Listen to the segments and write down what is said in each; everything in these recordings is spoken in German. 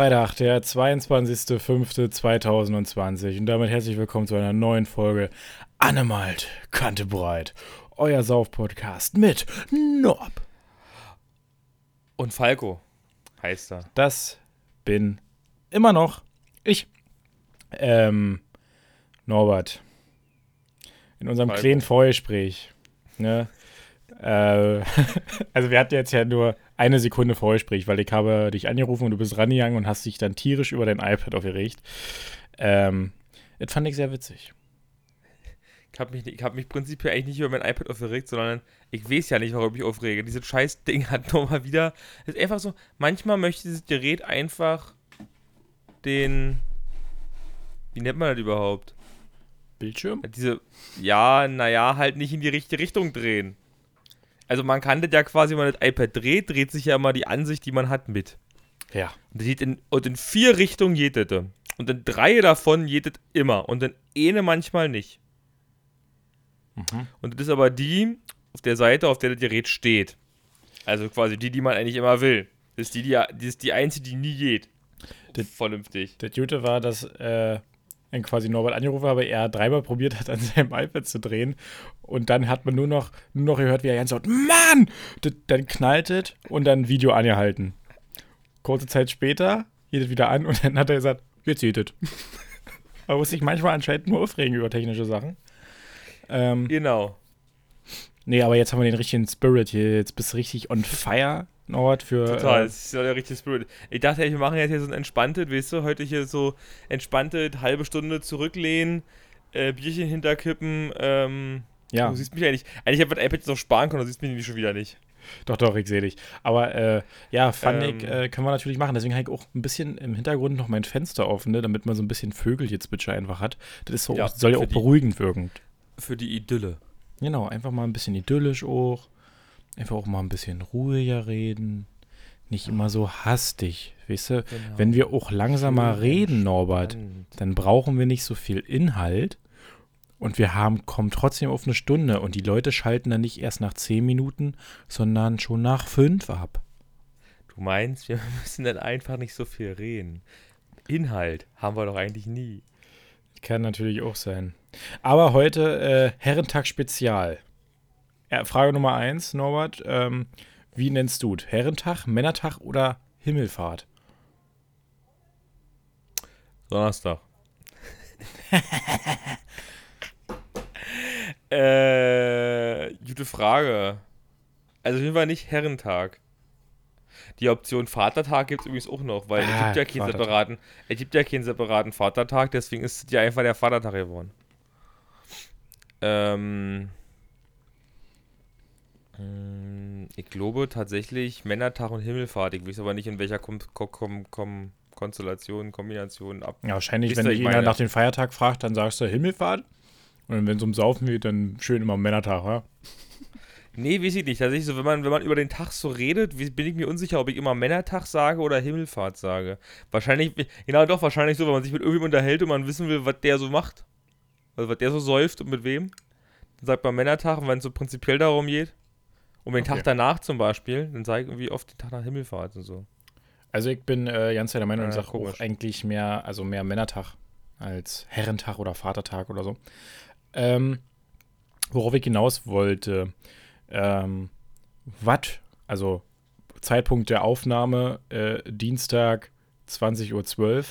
Freitag, der 22.05.2020 und damit herzlich willkommen zu einer neuen Folge Annemalt, Kante breit, euer Sauf-Podcast mit Norb. Und Falco heißt er. Das bin immer noch ich. Ähm, Norbert. In unserem Falco. kleinen Vorgespräch, ne? äh, also wir hatten jetzt ja nur eine Sekunde Vorgespräch, weil ich habe dich angerufen und du bist rangegangen und hast dich dann tierisch über dein iPad aufgeregt. Ähm, das fand ich sehr witzig. Ich habe mich, ich hab mich prinzipiell eigentlich nicht über mein iPad aufgeregt, sondern ich weiß ja nicht, warum ich mich aufrege. Dieses scheiß Ding hat nochmal wieder. Es ist einfach so, manchmal möchte dieses Gerät einfach den. Wie nennt man das überhaupt? Bildschirm? Diese. Ja, naja, halt nicht in die richtige Richtung drehen. Also man kann das ja quasi, wenn man das iPad dreht, dreht sich ja immer die Ansicht, die man hat, mit. Ja. Und, in, und in vier Richtungen geht das. Und in drei davon geht das immer. Und in eine manchmal nicht. Mhm. Und das ist aber die auf der Seite, auf der das Gerät steht. Also quasi die, die man eigentlich immer will. Das ist die, die, die, ist die einzige, die nie geht. Das- Vernünftig. Das Gute war, dass äh, dann quasi Norbert angerufen habe, er dreimal probiert hat, an seinem iPad zu drehen. Und dann hat man nur noch, nur noch gehört, wie er ganz laut, Mann! Das, dann knallt es und dann Video angehalten. Kurze Zeit später geht es wieder an und dann hat er gesagt, jetzt geht es. Man muss sich manchmal anscheinend nur aufregen über technische Sachen. Ähm, Genau. nee, aber jetzt haben wir den richtigen Spirit hier. Jetzt bist du richtig on fire, Norbert, für. Total. Äh, Das ist ja der richtige Spirit. Ich dachte, wir machen jetzt hier so ein entspanntes, weißt du, heute hier so entspanntes, halbe Stunde zurücklehnen, äh, Bierchen hinterkippen. Ähm, ja, Du siehst mich eigentlich. Eigentlich hätte ich das iPad jetzt noch sparen können, du siehst mich nämlich schon wieder nicht. doch, doch, ich sehe dich. Aber äh, ja, fand Ähm. äh, können wir natürlich machen. Deswegen habe ich auch ein bisschen im Hintergrund noch mein Fenster offen, ne, damit man so ein bisschen Vögelgezwitscher einfach hat. Das ist so, Ja, soll ja auch die- beruhigend wirken. Für die Idylle. Genau, einfach mal ein bisschen idyllisch auch. Einfach auch mal ein bisschen ruhiger reden. Nicht immer so hastig, weißt du? Genau. Wenn wir auch langsamer Schön reden, Norbert, Spannend. dann brauchen wir nicht so viel Inhalt. Und wir haben, kommen trotzdem auf eine Stunde. Und die Leute schalten dann nicht erst nach zehn Minuten, sondern schon nach fünf ab. Du meinst, wir müssen dann einfach nicht so viel reden. Inhalt haben wir doch eigentlich nie. Kann natürlich auch sein. Aber heute äh, Herrentag Spezial. Frage Nummer eins, Norbert. Ähm, wie nennst du es? Herrentag, Männertag oder Himmelfahrt? Donnerstag. äh, gute Frage. Also auf jeden Fall nicht Herrentag. Die Option Vatertag gibt es übrigens auch noch, weil es Ah, gibt ja keinen Vatertag. separaten, es gibt ja keinen separaten Vatertag, deswegen ist es ja einfach der Vatertag geworden. Ähm, mm, ich glaube tatsächlich Männertag und Himmelfahrt. Ich weiß aber nicht in welcher Kom Kom Kom Kom Konstellation, Kombination ab. Ja, wahrscheinlich, Wisst wenn ihr, dich jemand meine- nach dem Feiertag fragt, dann sagst du Himmelfahrt. Und wenn es um Saufen geht, dann schön immer Männertag, ja? Nee, weiß ich nicht. Tatsächlich so, wenn man, wenn man über den Tag so redet, wie- bin ich mir unsicher, ob ich immer Männertag sage oder Himmelfahrt sage. Wahrscheinlich, genau doch, wahrscheinlich so, wenn man sich mit irgendjemandem unterhält und man wissen will, was der so macht. Also was der so säuft und mit wem. Dann sagt man Männertag und wenn es so prinzipiell darum geht. Und den Okay. Tag danach zum Beispiel, dann sage ich irgendwie oft den Tag nach Himmelfahrt und so. Also ich bin äh, ganz der Meinung, ich Ja, sage auch eigentlich mehr, also mehr Männertag als Herrentag oder Vatertag oder so. Ähm, worauf ich hinaus wollte, ähm, Watt, also Zeitpunkt der Aufnahme, äh, Dienstag 20.12 Uhr.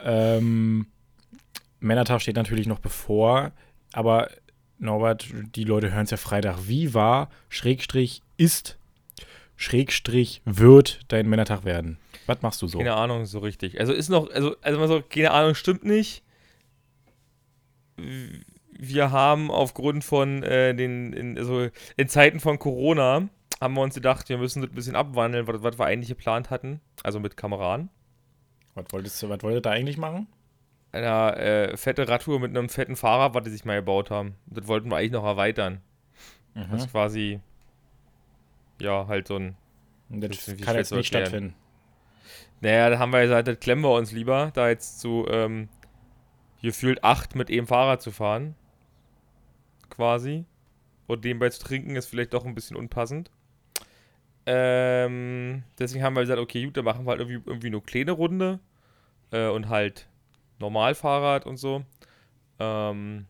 Ähm, Männertag steht natürlich noch bevor, aber Norbert, die Leute hören es ja Freitag. Wie war, Schrägstrich, ist, Schrägstrich, wird dein Männertag werden? Was machst du so? Keine Ahnung, so richtig. Also ist noch, also, also mal so, keine Ahnung, stimmt nicht. Wir haben aufgrund von äh, den, in, also in Zeiten von Corona, haben wir uns gedacht, wir müssen das ein bisschen abwandeln, was, was wir eigentlich geplant hatten. Also mit Kameraden. Was wolltest du, was wolltet ihr da eigentlich machen? Eine äh, fette Radtour mit einem fetten Fahrrad, was die sich mal gebaut haben. Das wollten wir eigentlich noch erweitern. Mhm. Das ist quasi, ja, halt so ein Das kann jetzt nicht erklären. stattfinden. Naja, da haben wir gesagt, das klemmen wir uns lieber, da jetzt zu ähm, gefühlt acht mit eben Fahrrad zu fahren. Quasi. Und nebenbei zu trinken ist vielleicht doch ein bisschen unpassend. Ähm, deswegen haben wir gesagt, okay, gut, dann machen wir halt irgendwie, irgendwie eine kleine Runde äh, und halt Normalfahrrad und so. Ähm,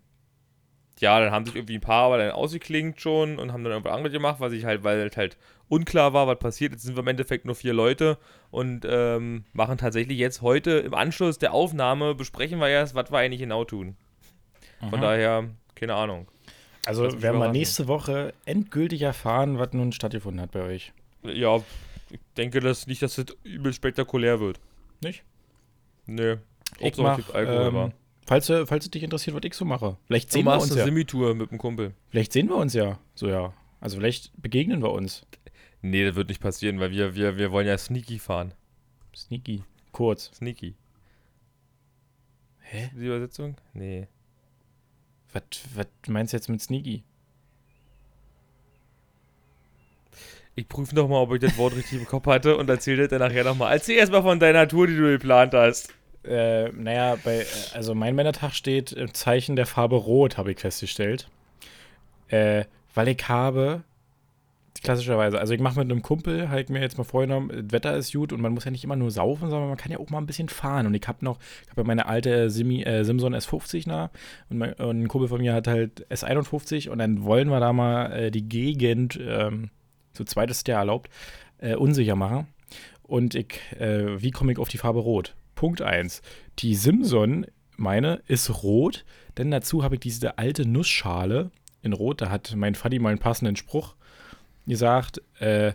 ja, dann haben sich irgendwie ein paar aber dann ausgeklingt schon und haben dann irgendwas anderes gemacht, was ich halt, weil halt, halt unklar war, was passiert. Jetzt sind wir im Endeffekt nur vier Leute und ähm, machen tatsächlich jetzt heute im Anschluss der Aufnahme, besprechen wir erst, was wir eigentlich genau tun. Von Aha. daher, keine Ahnung. Also werden wir nächste Woche endgültig erfahren, was nun stattgefunden hat bei euch. Ja, ich denke dass nicht, dass das übel spektakulär wird. Nicht? Nö. Ich mach, ähm, falls, du- falls es dich interessiert, was ich so mache. Vielleicht Du sehen wir machst uns eine ja. Semi-Tour mit dem Kumpel. Vielleicht sehen wir uns ja. So ja. Also vielleicht begegnen wir uns. Nee, das wird nicht passieren, weil wir, wir, wir wollen ja sneaky fahren. Sneaky. Kurz. Sneaky. Hä? Die Übersetzung? Nee. Was, was meinst du jetzt mit Sneaky? Ich prüfe noch mal, ob ich das Wort richtig im Kopf hatte und erzähle das dann nachher nochmal. Erzähl erst mal von deiner Tour, die du geplant hast. Äh, naja, bei, also mein Männertag steht im Zeichen der Farbe Rot, habe ich festgestellt. Äh, weil ich habe, klassischerweise, also ich mache mit einem Kumpel, halt mir jetzt mal vorgenommen, das Wetter ist gut und man muss ja nicht immer nur saufen, sondern man kann ja auch mal ein bisschen fahren. Und ich habe noch, ich habe ja meine alte Simi, äh, Simson S50 nah und, mein, und ein Kumpel von mir hat halt S51 und dann wollen wir da mal äh, die Gegend, ähm, zu zweit ist der erlaubt, äh, unsicher machen. Und ich, äh, wie komme ich auf die Farbe Rot? Punkt 1. Die Simson, meine, ist rot, denn dazu habe ich diese alte Nussschale in Rot. Da hat mein Faddy mal einen passenden Spruch gesagt, äh,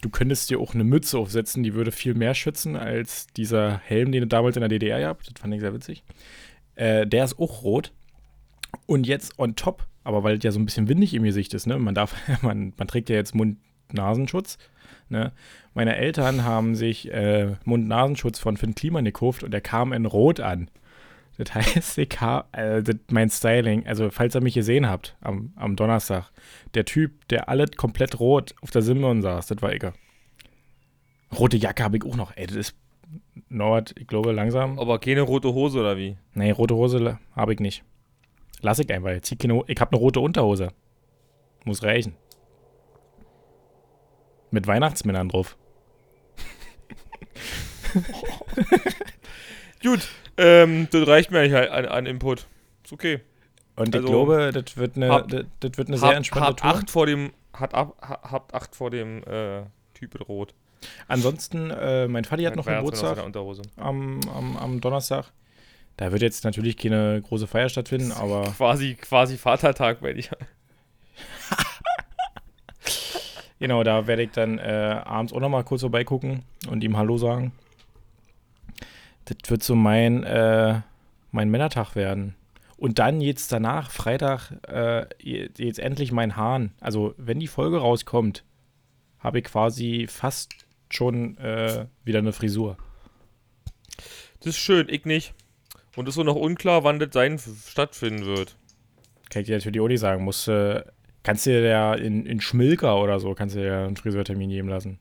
du könntest dir auch eine Mütze aufsetzen, die würde viel mehr schützen als dieser Helm, den du damals in der DDR gehabt. Das fand ich sehr witzig. Äh, der ist auch rot. Und jetzt on top, aber weil es ja so ein bisschen windig im Gesicht ist, ne? Man darf, man, man trägt ja jetzt Mund-Nasenschutz. Ne? Meine Eltern haben sich äh, Mund-Nasenschutz von Finn Kliman gekauft und der kam in Rot an. Das heißt, ich hab, äh, mein Styling, also falls ihr mich gesehen habt am, am Donnerstag, der Typ, der alles komplett rot auf der Simon saß, das war ich. Rote Jacke habe ich auch noch. Ey, das ist Norbert, ich glaube langsam. Aber keine rote Hose oder wie? Nee, rote Hose habe ich nicht. Lass ich einfach. Ich, ich habe eine rote Unterhose. Muss reichen. Mit Weihnachtsmännern drauf. Gut, ähm, das reicht mir eigentlich an, an Input. Ist okay. Und Also, ich glaube, das wird eine, hab- das, das wird eine sehr Habt, entspannte Tour. acht vor dem, hat ab, ha- habt acht vor dem äh, Typ in Rot. Ansonsten, äh, mein Vati hat noch Weihnachtsmann aus Geburtstag am, am, am Donnerstag. Da wird jetzt natürlich keine große Feier stattfinden, aber Quasi, quasi Vatertag, wenn ich. Genau, da werde ich dann äh, abends auch noch mal kurz vorbeigucken und ihm Hallo sagen. Das wird so mein, äh, mein Männertag werden. Und dann jetzt danach, Freitag, äh, jetzt endlich mein Hahn. Also, wenn die Folge rauskommt, habe ich quasi fast schon äh, wieder eine Frisur. Das ist schön, ich nicht. Und ist so noch unklar, wann das sein stattfinden wird. Kann ich dir natürlich auch nicht sagen. Musst, äh, kannst du dir ja in, in Schmilker oder so, kannst du dir ja einen Friseurtermin geben lassen.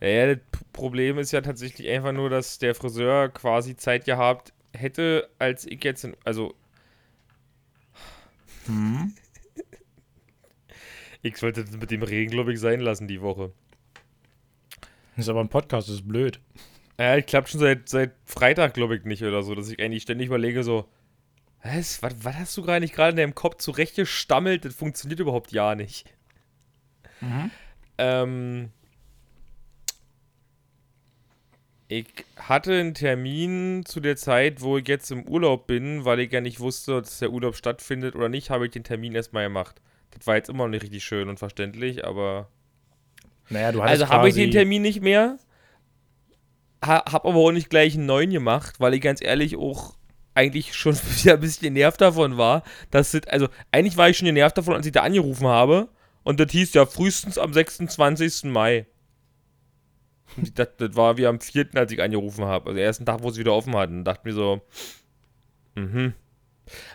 Ja, ja, das Problem ist ja tatsächlich einfach nur, dass der Friseur quasi Zeit gehabt hätte, als ich jetzt, in, also ich sollte das mit dem Regen, glaube ich, sein lassen die Woche. Das ist aber ein Podcast, das ist blöd. Ja, ich klappt schon seit, seit Freitag, glaube ich, nicht oder so, dass ich eigentlich ständig überlege, so, was, was, was hast du gerade nicht gerade in deinem Kopf zurechtgestammelt? Das funktioniert überhaupt ja nicht. Ähm, ich hatte einen Termin zu der Zeit, wo ich jetzt im Urlaub bin, weil ich ja nicht wusste, dass der Urlaub stattfindet oder nicht, habe ich den Termin erstmal gemacht. Das war jetzt immer noch nicht richtig schön und verständlich, aber. Naja, du hattest Also habe ich den Termin nicht mehr. Ha, hab aber auch nicht gleich einen neuen gemacht, weil ich ganz ehrlich auch eigentlich schon wieder ein bisschen genervt davon war. Dass das, also eigentlich war ich schon genervt davon, als ich da angerufen habe. Und das hieß ja frühestens am 26. Mai. Dachte, das war wie am 4., als ich angerufen habe. Also, ersten Tag, wo sie wieder offen hatten. Und dachte mir so, mhm.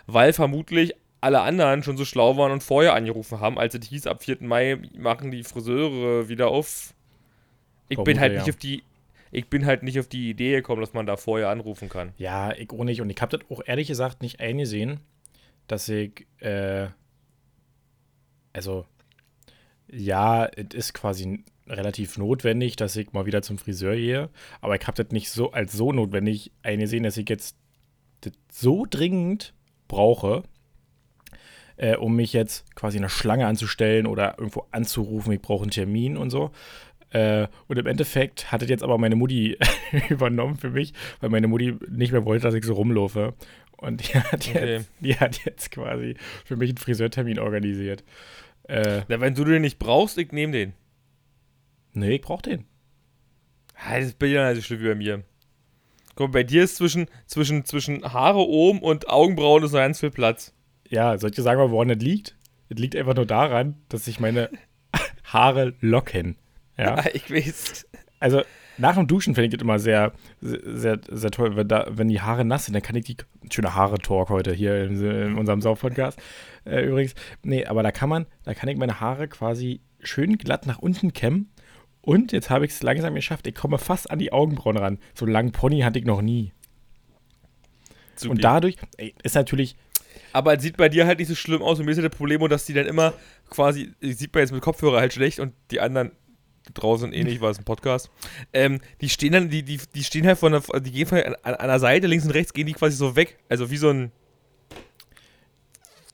Weil vermutlich alle anderen schon so schlau waren und vorher angerufen haben, als es hieß, ab 4. Mai machen die Friseure wieder auf. Ich bin Vermute, halt ja. nicht auf die. Ich bin halt nicht auf die Idee gekommen, dass man da vorher anrufen kann. Ja, ich auch nicht. Und ich habe das auch ehrlich gesagt nicht eingesehen, dass ich, äh, also, Ja, es ist quasi relativ notwendig, dass ich mal wieder zum Friseur gehe. Aber ich habe das nicht so als so notwendig eingesehen, dass ich jetzt das so dringend brauche, äh, um mich jetzt quasi in eine Schlange anzustellen oder irgendwo anzurufen, ich brauche einen Termin und so. Äh, und im Endeffekt hat das jetzt aber meine Mutti übernommen für mich, weil meine Mutti nicht mehr wollte, dass ich so rumlaufe. Und die hat, Okay. jetzt, die hat jetzt quasi für mich einen Friseurtermin organisiert. Äh, Na, wenn du den nicht brauchst, ich nehme den. nee, ich brauch den. Das ist bei dir so schlimm wie bei mir. Guck mal, bei dir ist zwischen, zwischen, zwischen Haare oben und Augenbrauen ist noch ganz viel Platz. Ja, soll ich dir sagen, woran das liegt? Es liegt einfach nur daran, dass sich meine Haare locken. Ja. Ich weiß. Also nach dem Duschen finde ich das immer sehr, sehr, sehr toll, wenn, da, wenn die Haare nass sind, dann kann ich die. Schöner Haare-Talk heute hier in, in unserem Sauf-Podcast. Äh, übrigens. Nee, aber da kann man, da kann ich meine Haare quasi schön glatt nach unten kämmen. Und jetzt habe ich es langsam geschafft. Ich komme fast an die Augenbrauen ran. So einen langen Pony hatte ich noch nie. Supi. Und dadurch ey, ist natürlich. Aber es sieht bei dir halt nicht so schlimm aus. Und mir ist ja das Problem, dass die dann immer quasi, sieht man jetzt mit Kopfhörer halt schlecht und die anderen draußen eh nicht, war es ein Podcast. Ähm, die stehen dann, die, die, die stehen halt von der, die gehen von, an, an der Seite, links und rechts, gehen die quasi so weg. Also wie so ein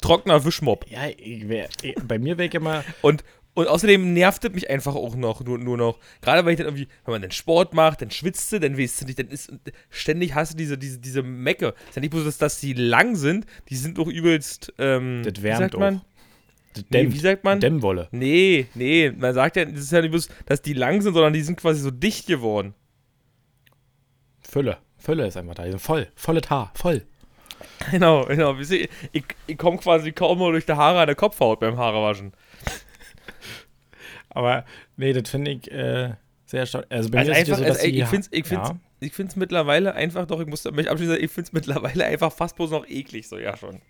trockener Wischmopp. Ja, ich wär, ich, bei mir wäre ich immer. Und, und außerdem nervt es mich einfach auch noch, nur, nur noch. Gerade weil ich dann irgendwie, wenn man dann Sport macht, dann schwitzt du, dann weißt du nicht, dann ist ständig hast du diese, diese, diese Mecke. Ist ja nicht bloß, dass, dass die lang sind, die sind doch übelst, ähm, Das wärmt auch. Das Nee, dämmt. wie sagt man? Dämmwolle. Nee, nee, man sagt ja, das ist ja nicht bloß, dass die lang sind, sondern die sind quasi so dicht geworden. Fülle. Fülle ist einfach da. Die sind Voll. Volle Haar. Voll. Genau, genau. Ihr, Ich, ich komme quasi kaum mal durch die Haare an der Kopfhaut beim Haarewaschen. Aber nee, das finde ich äh, sehr erstaunlich. Also bei Also mir ist einfach, so, dass also, ich Ha- finde es ich find's, ja, ich find's mittlerweile einfach doch, ich muss mich abschließend sagen, ich finde es mittlerweile einfach fast bloß noch eklig, so ja schon.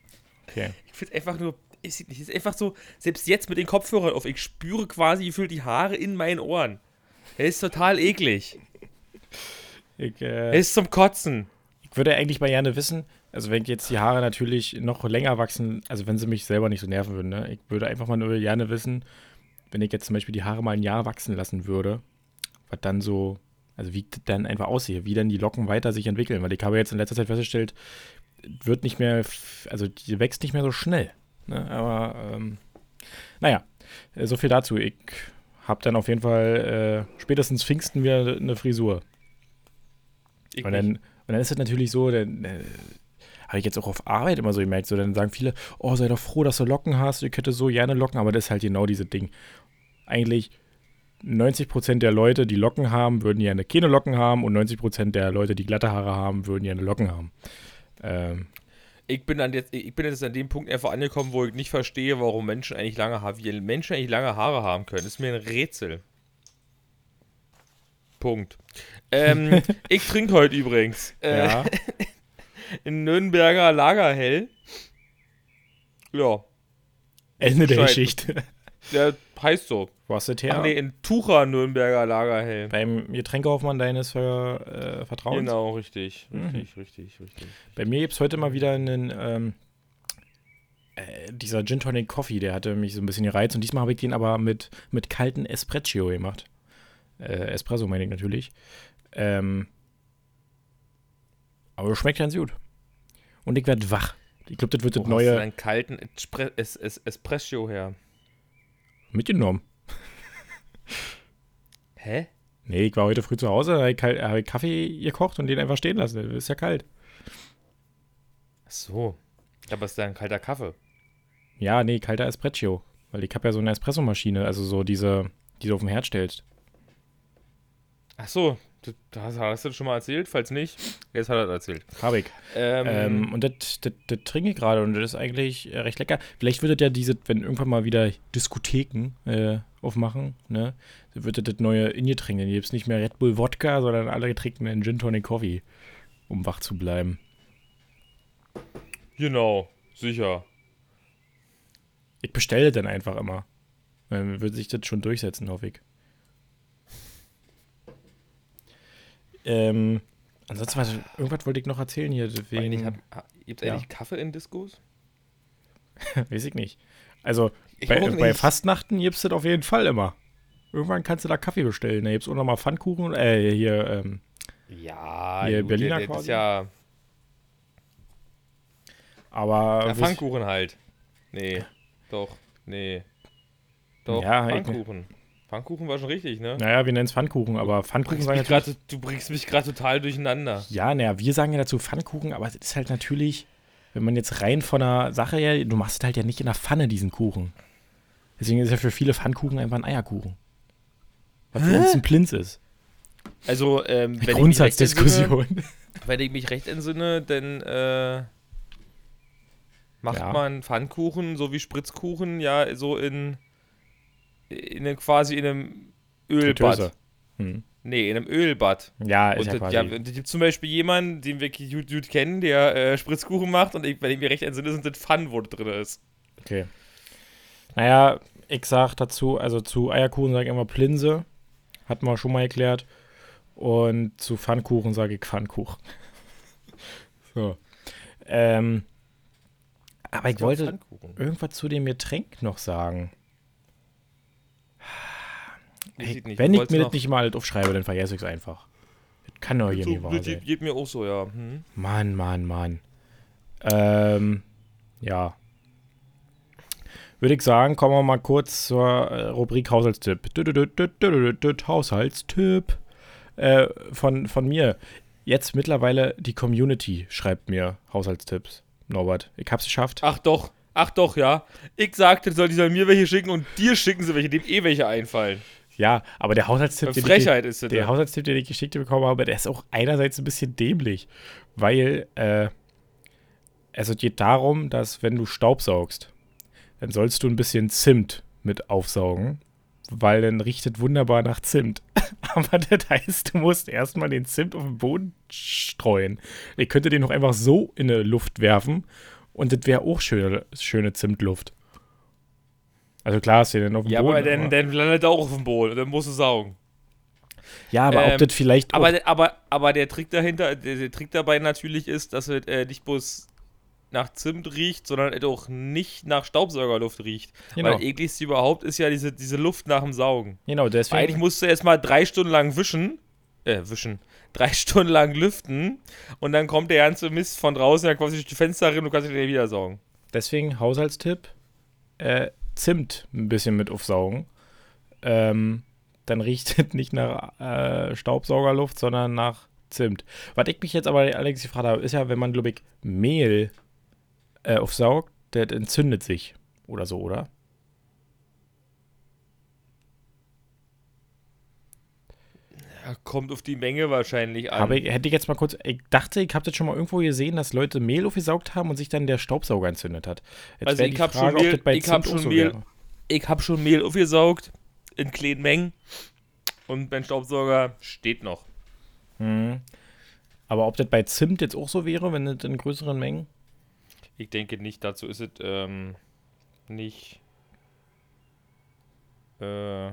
okay. Ich finde es einfach nur, ist nicht, ist einfach so, selbst jetzt mit den Kopfhörern auf, ich spüre quasi gefühlt die Haare in meinen Ohren. Er ist total eklig. Ich, Er äh, ist zum Kotzen. ich würde eigentlich mal gerne wissen, also wenn jetzt die Haare natürlich noch länger wachsen, also wenn sie mich selber nicht so nerven würden, ne? ich würde einfach mal nur gerne wissen, wenn ich jetzt zum Beispiel die Haare mal ein Jahr wachsen lassen würde, was dann so, also wie dann einfach aussehe, wie dann die Locken weiter sich entwickeln, weil ich habe jetzt in letzter Zeit festgestellt, es wird nicht mehr, also die wächst nicht mehr so schnell. Ne? Aber ähm, naja, äh, so viel dazu. Ich habe dann auf jeden Fall äh, spätestens Pfingsten wieder eine Frisur. Ich Und dann, und dann ist es natürlich so, dann äh, habe ich jetzt auch auf Arbeit immer so gemerkt, so dann sagen viele, oh, sei doch froh, dass du Locken hast, ich hätte so gerne Locken, aber das ist halt genau dieses Ding. Eigentlich 90% der Leute, die Locken haben, würden gerne keine Locken haben und 90% der Leute, die glatte Haare haben, würden gerne Locken haben. Ähm, ich bin, an jetzt, ich bin jetzt an dem Punkt einfach angekommen, wo ich nicht verstehe, warum Menschen eigentlich lange Haare, wie Menschen eigentlich lange Haare haben können. Das ist mir ein Rätsel. Punkt. Ähm, ich trinke heute übrigens äh, ja, in Nürnberger Lagerhell. Ja, Ende der. Geschichte. der heißt so. Du das her? Ach nee, in Tucher Nürnberger Lagerhell. Beim Getränkekaufmann deines Ver, äh, Vertrauens? Genau, richtig, Mhm. richtig, richtig, richtig. Bei mir gibt es heute mal wieder einen, ähm, äh, dieser Gin Tonic Coffee, der hatte mich so ein bisschen gereizt und diesmal habe ich den aber mit, mit kalten Espresso gemacht. Äh, Espresso meine ich natürlich. Ähm, aber schmeckt ganz gut. Und ich werde wach. Ich glaube, das wird Wo das hast du neue deinen kalten Espre es es Espresso her? Mitgenommen. Hä? Nee, ich war heute früh zu Hause, habe ich, kal- habe ich Kaffee gekocht und den einfach stehen lassen. Das ist ja kalt. Ach so. Aber es ist ja ein kalter Kaffee. Ja, nee, kalter Espresso. Weil ich habe ja so eine Espressomaschine, also so diese, die du auf dem Herd stellst. Ach so, du hast, du das schon mal erzählt? Falls nicht, jetzt hat er das erzählt. Habe ich. Ähm, Ähm, und das, das, das trinke ich gerade und das ist eigentlich äh, recht lecker. Vielleicht wird es ja diese, wenn irgendwann mal wieder Diskotheken äh, aufmachen, ne, wird das das neue Ingetränk. Dann gibt es nicht mehr Red Bull Wodka, sondern alle trinken einen Gin Tonic Coffee, um wach zu bleiben. genau, sicher. Ich bestelle dann einfach immer. Dann wird sich das schon durchsetzen, hoffe ich. Ähm, ansonsten, was, irgendwas wollte ich noch erzählen hier. Wegen, Eigentlich hat, ha- gibt's Ja. eigentlich Kaffee in Diskos? Weiß ich nicht. Also, Ich Bei, bei nicht. Fastnachten gibt's das auf jeden Fall immer. Irgendwann kannst du da Kaffee bestellen. Da gibt's auch nochmal Pfannkuchen. Äh, hier, ähm, Ja, Hier gut, Berliner der, der ist quasi? ja, aber. ja Pfannkuchen halt. Nee, doch, nee. Doch, Ja, ich- Pfannkuchen. War schon richtig, ne? Naja, wir nennen es Pfannkuchen, aber Pfannkuchen sagen natürlich. grad, du bringst mich gerade total durcheinander. Ja, naja, wir sagen ja dazu Pfannkuchen, aber es ist halt natürlich, wenn man jetzt rein von der Sache her, du machst halt ja nicht in der Pfanne, diesen Kuchen. Deswegen ist ja für viele Pfannkuchen einfach ein Eierkuchen. Was für uns ein Plinz ist. Also, ähm, wenn, Grundsatzdiskussion. wenn ich mich recht entsinne, dann äh, macht Ja. man Pfannkuchen so wie Spritzkuchen ja so in, in einem, quasi in einem Ölbad. Hm. Nee, in einem Ölbad. Ja, ist Und ja quasi. ja, und es gibt zum Beispiel jemanden, den wir gut, gut kennen, der äh, Spritzkuchen macht und ich, wenn ich mir recht entsinne, sind das wo drin ist. Okay. Naja, ich sag dazu, also zu Eierkuchen sage ich immer Plinse. Hatten wir schon mal erklärt. Und zu Pfannkuchen sage ich Pfannkuchen. so. Ähm, aber ich wollte irgendwas zu dem Getränk noch sagen. Weiß Ey, ich nicht. wenn ich mir das nicht mal aufschreibe, dann vergesse ich es einfach. Das kann doch hier so, nicht wahr sein. geht, mir auch so, ja. Hm. Mann, Mann, Mann. Ähm, ja. Würde ich sagen, kommen wir mal kurz zur äh, Rubrik Haushaltstipp. Haushaltstipp. Äh, von, von mir. Jetzt mittlerweile die Community schreibt mir Haushaltstipps. Norbert, ich hab's geschafft. Ach doch, ach doch, ja. Ich sagte, soll die sollen mir welche schicken und dir schicken sie welche, dem eh welche einfallen. Ja, aber der Haushaltstipp, den ich, der ja. Haushaltstipp, den ich geschickt bekommen habe, der ist auch einerseits ein bisschen dämlich, weil äh, also es geht darum, dass wenn du Staubsaugst, dann sollst du ein bisschen Zimt mit aufsaugen, weil dann riecht es wunderbar nach Zimt. Aber das heißt, du musst erstmal den Zimt auf den Boden streuen. Ich könnte den noch einfach so in die Luft werfen und das wäre auch schöne, schöne Zimtluft. Also klar, ist ja dann auf dem Ja, Boden. aber dann, dann landet er auch auf dem Boden und dann musst du saugen. ja, aber ob ähm, das vielleicht Aber, aber, aber der Trick dahinter, der, der Trick dabei natürlich ist, dass es äh, nicht bloß nach Zimt riecht, sondern es auch nicht nach Staubsaugerluft riecht. Genau. Weil ekligste überhaupt ist ja diese, diese Luft nach dem Saugen. Genau, Weil deswegen. eigentlich musst du erst mal drei Stunden lang wischen, äh, wischen, drei Stunden lang lüften und dann kommt der ganze Mist von draußen, dann quasi durch die Fenster rein und du kannst ihn wieder saugen. Deswegen Haushaltstipp: äh, Zimt ein bisschen mit aufsaugen. Ähm, dann riecht es nicht nach äh, Staubsaugerluft, sondern nach Zimt. Was ich mich jetzt aber allerdings gefragt habe, ist ja, wenn man, glaube ich, Mehl äh, aufsaugt, das entzündet sich. Oder so, oder? Kommt auf die Menge wahrscheinlich an. Aber ich, hätte ich jetzt mal kurz, ich dachte, ich habe das schon mal irgendwo gesehen, dass Leute Mehl aufgesaugt haben und sich dann der Staubsauger entzündet hat. Jetzt Also ich hab Frage, schon Mehl- ich hab Zimt schon so Mehl- ich habe schon Mehl aufgesaugt in kleinen Mengen und mein Staubsauger steht noch. Mhm. Aber ob das bei Zimt jetzt auch so wäre, wenn das in größeren Mengen? Ich denke nicht, dazu ist es ähm, nicht. Äh,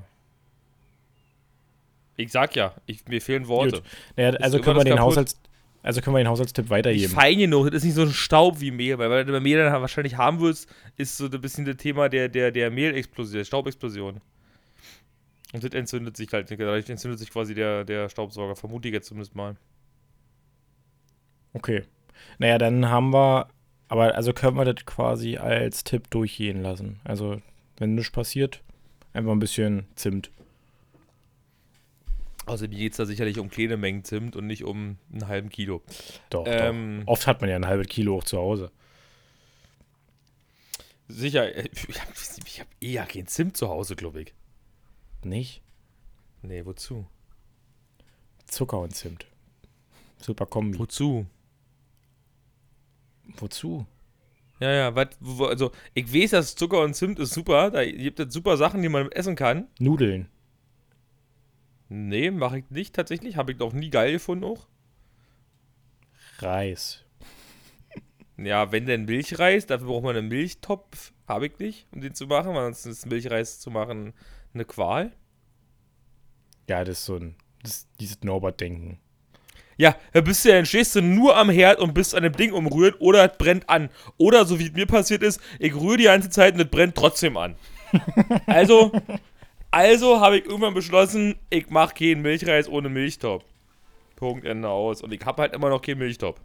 ich sag ja, ich, mir fehlen Worte. Naja, also können, wir den kaputt. Haushalts, also können wir den Haushaltstipp weitergeben. fein genug, das ist nicht so ein Staub wie Mehl, weil, weil du bei Mehl dann wahrscheinlich haben willst, ist so ein bisschen das Thema der, der, der Mehlexplosion, der Staubexplosion. Und das entzündet sich halt, dadurch entzündet sich quasi der, der Staubsauger, vermute ich jetzt zumindest mal. Okay. Naja, dann haben wir, aber also können wir das quasi als Tipp durchgehen lassen. Also, wenn nichts passiert, einfach ein bisschen Zimt. Also mir geht es da sicherlich um kleine Mengen Zimt und nicht um einen halben Kilo. Doch, Ähm, doch. Oft hat man ja ein halbes Kilo auch zu Hause. Sicher, äh, ich habe hab eh ja kein Zimt zu Hause, glaube ich. Nicht? Nee, wozu? Zucker und Zimt. Super Kombi. Wozu? Wozu? Ja, ja, wat, also ich weiß, dass Zucker und Zimt ist super. Da gibt es super Sachen, die man essen kann. Nudeln. Nee, mache ich nicht tatsächlich. Habe ich noch nie geil gefunden auch. Reis. Ja, wenn denn Milchreis, dafür braucht man einen Milchtopf. Habe ich nicht, um den zu machen, weil sonst ist Milchreis zu machen eine Qual. Ja, das ist so ein, das, dieses Norbert-Denken. Ja, da bist du ja, dann stehst du nur am Herd und bist an dem Ding umrühren oder es brennt an. Oder so wie es mir passiert ist, ich rühre die ganze Zeit und es brennt trotzdem an. Also, also habe ich irgendwann beschlossen, ich mache keinen Milchreis ohne Milchtop. Punkt, Ende aus. Und ich habe halt immer noch keinen Milchtop.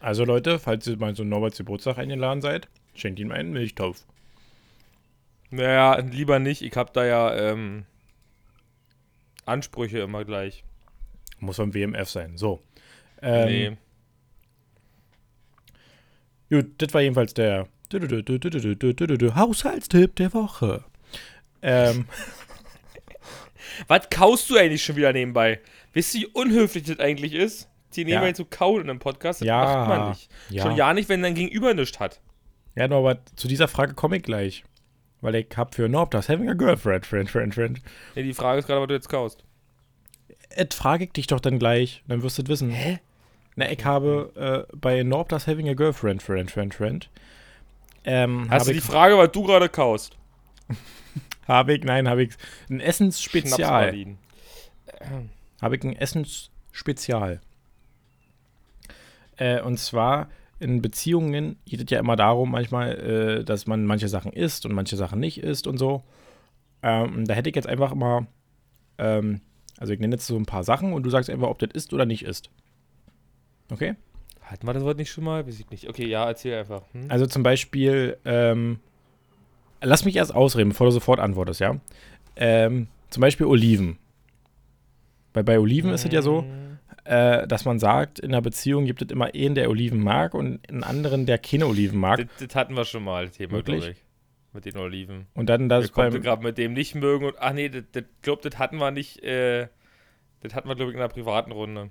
Also Leute, falls ihr mal so Norberts Geburtstag eingeladen seid, schenkt ihm einen Milchtopf. Naja, lieber nicht. Ich habe da ja ähm, Ansprüche immer gleich. Muss vom WMF sein. So. Ähm, nee. Gut, das war jedenfalls der Haushaltstipp der Woche. Ähm, Was kaust du eigentlich schon wieder nebenbei? Wisst ihr, wie unhöflich das eigentlich ist? Die nebenbei Ja. zu kauen in einem Podcast? Das Ja, macht man nicht. ja. Schon ja nicht, wenn dein Gegenüber nichts hat. ja, Norbert, zu dieser Frage komme ich gleich. Weil ich hab für Norb das having a girlfriend, friend, friend, friend. Nee, die Frage ist gerade, was du jetzt kaust. Et frage ich dich doch dann gleich, dann wirst du wissen. Hä? Na, ich habe äh, bei Norb das having a girlfriend, friend, friend, friend. Ähm, Hast du die Frage, was du gerade kaust? habe ich, nein, habe ich ein Essensspezial. Habe ich ein Essensspezial. Äh, und zwar in Beziehungen geht es ja immer darum, manchmal, äh, dass man manche Sachen isst und manche Sachen nicht isst und so. Ähm, da hätte ich jetzt einfach immer, ähm, also ich nenne jetzt so ein paar Sachen und du sagst einfach, ob das ist oder nicht ist. Okay? Hatten wir das Wort nicht schon mal? Weiß ich nicht. Okay, ja, erzähl einfach. Hm? Also zum Beispiel, ähm, lass mich erst ausreden, bevor du sofort antwortest, ja? Ähm, zum Beispiel Oliven. Weil bei Oliven ist es ja so, äh, dass man sagt, in einer Beziehung gibt es immer einen, der Oliven mag und einen anderen, der keine Oliven mag. Das, das hatten wir schon mal, das Thema, Wirklich? glaube ich. Mit den Oliven. Und dann das konnten beim. gerade mit dem nicht mögen und ach nee, das, das glaube das hatten wir nicht, äh, das hatten wir, glaube ich, in einer privaten Runde.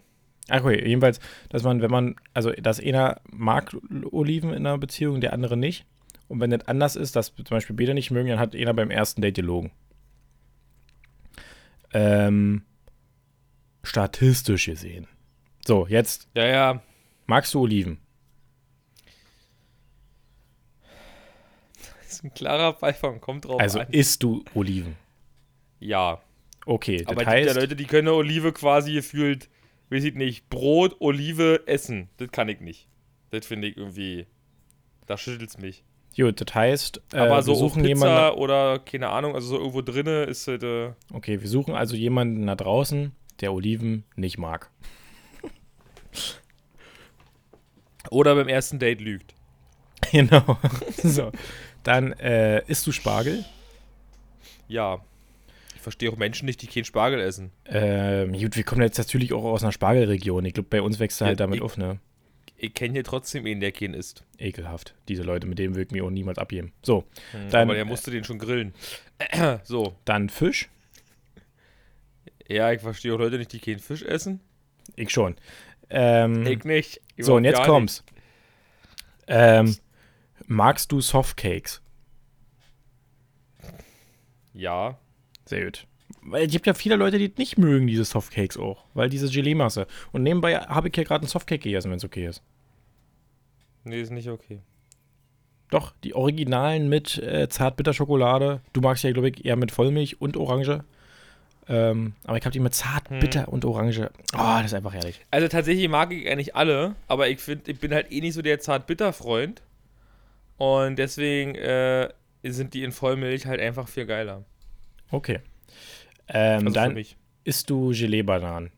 Ach okay, jedenfalls, dass man, wenn man, also dass einer mag Oliven in einer Beziehung, der andere nicht. Und wenn das anders ist, dass zum Beispiel beide nicht mögen, dann hat einer beim ersten Date gelogen. Ähm, statistisch gesehen. So, jetzt Ja, ja. magst du Oliven? Das ist ein klarer Beifang, kommt drauf Also an. isst du Oliven? Ja. Okay, Aber das es gibt ja heißt, Leute, die können Olive quasi gefühlt, weiß ich nicht, Brot, Olive essen. Das kann ich nicht. Das finde ich irgendwie, da schüttelt's mich. gut, das heißt, äh, Aber so wir suchen Pizza jemanden. oder, keine Ahnung, also so irgendwo drinne ist es, äh, Okay, wir suchen also jemanden da draußen, der Oliven nicht mag. oder beim ersten Date lügt. genau. so, dann äh, isst du Spargel? Ja. Ich verstehe auch Menschen nicht, die keinen Spargel essen. Ähm, gut, wir kommen jetzt natürlich auch aus einer Spargelregion. Ich glaube, bei uns wächst er halt Ja, damit ich- auf, ne? Ich kenne hier trotzdem einen, der keinen isst. Ekelhaft. Diese Leute, mit denen würde ich mir auch niemals abgeben. So, Dann, Dann- aber der musste den schon grillen. so. dann Fisch. Ja, ich verstehe auch Leute nicht, die keinen Fisch essen. Ich schon. Ähm, Ich nicht. so, und jetzt kommt's. Ähm, magst du Softcakes? nicht. Ja. Sehr gut. Weil es gibt ja viele Leute, die nicht mögen, diese Softcakes auch. Weil diese Gelee-Masse. Und nebenbei habe ich hier gerade einen Softcake gegessen, wenn es okay ist. Nee, ist nicht okay. Doch, die Originalen mit äh, Zartbitter-Schokolade. Du magst ja, glaube ich, eher mit Vollmilch und Orange. Ähm, aber ich habe die mit Zartbitter und Orange. Oh, das ist einfach herrlich. Also tatsächlich mag ich eigentlich alle, aber ich finde, ich bin halt eh nicht so der zart-bitter-Freund. Und deswegen äh, sind die in Vollmilch halt einfach viel geiler. Okay. Ähm, Also dann isst du Gelee-Bananen.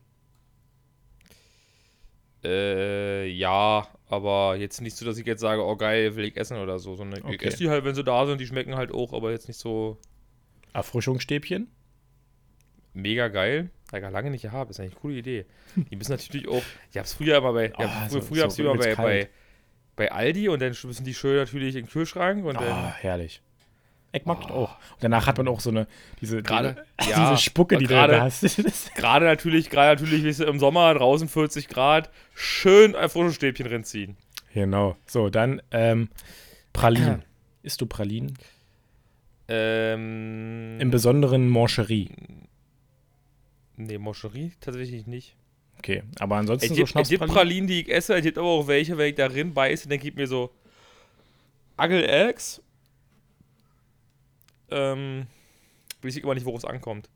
Äh, ja, aber jetzt nicht so, dass ich jetzt sage, oh geil, will ich essen oder so, sondern ich Okay. esse die halt, wenn sie da sind, die schmecken halt auch, aber jetzt nicht so Erfrischungsstäbchen. mega geil. Ja, gar lange nicht gehabt, ist eigentlich eine coole Idee. Die müssen natürlich auch, ich hab's früher immer bei, ich Oh, hab, so- früher, so hab's immer bei, bei, bei Aldi und dann müssen die schön natürlich in den Kühlschrank und Oh, dann herrlich. Ich mag das auch. Und danach hat man auch so eine, diese, Gerade- diese, ja, diese Spucke, die du gerade- da hast. Gerade natürlich, gerade natürlich, weißt du, im Sommer draußen 40 Grad, schön ein Frischstäbchen reinziehen. genau. So, dann ähm, Pralinen. Isst du Pralinen? Ähm, Im Besonderen Mancherie. nee, Moscherie tatsächlich nicht. Okay, aber ansonsten Es so gibt, es gibt? Pralinen, die ich esse, es gibt aber auch welche, wenn ich da drin beiße, dann gibt mir so Agel Eggs. Ähm, weiß ich immer nicht, worauf es ankommt.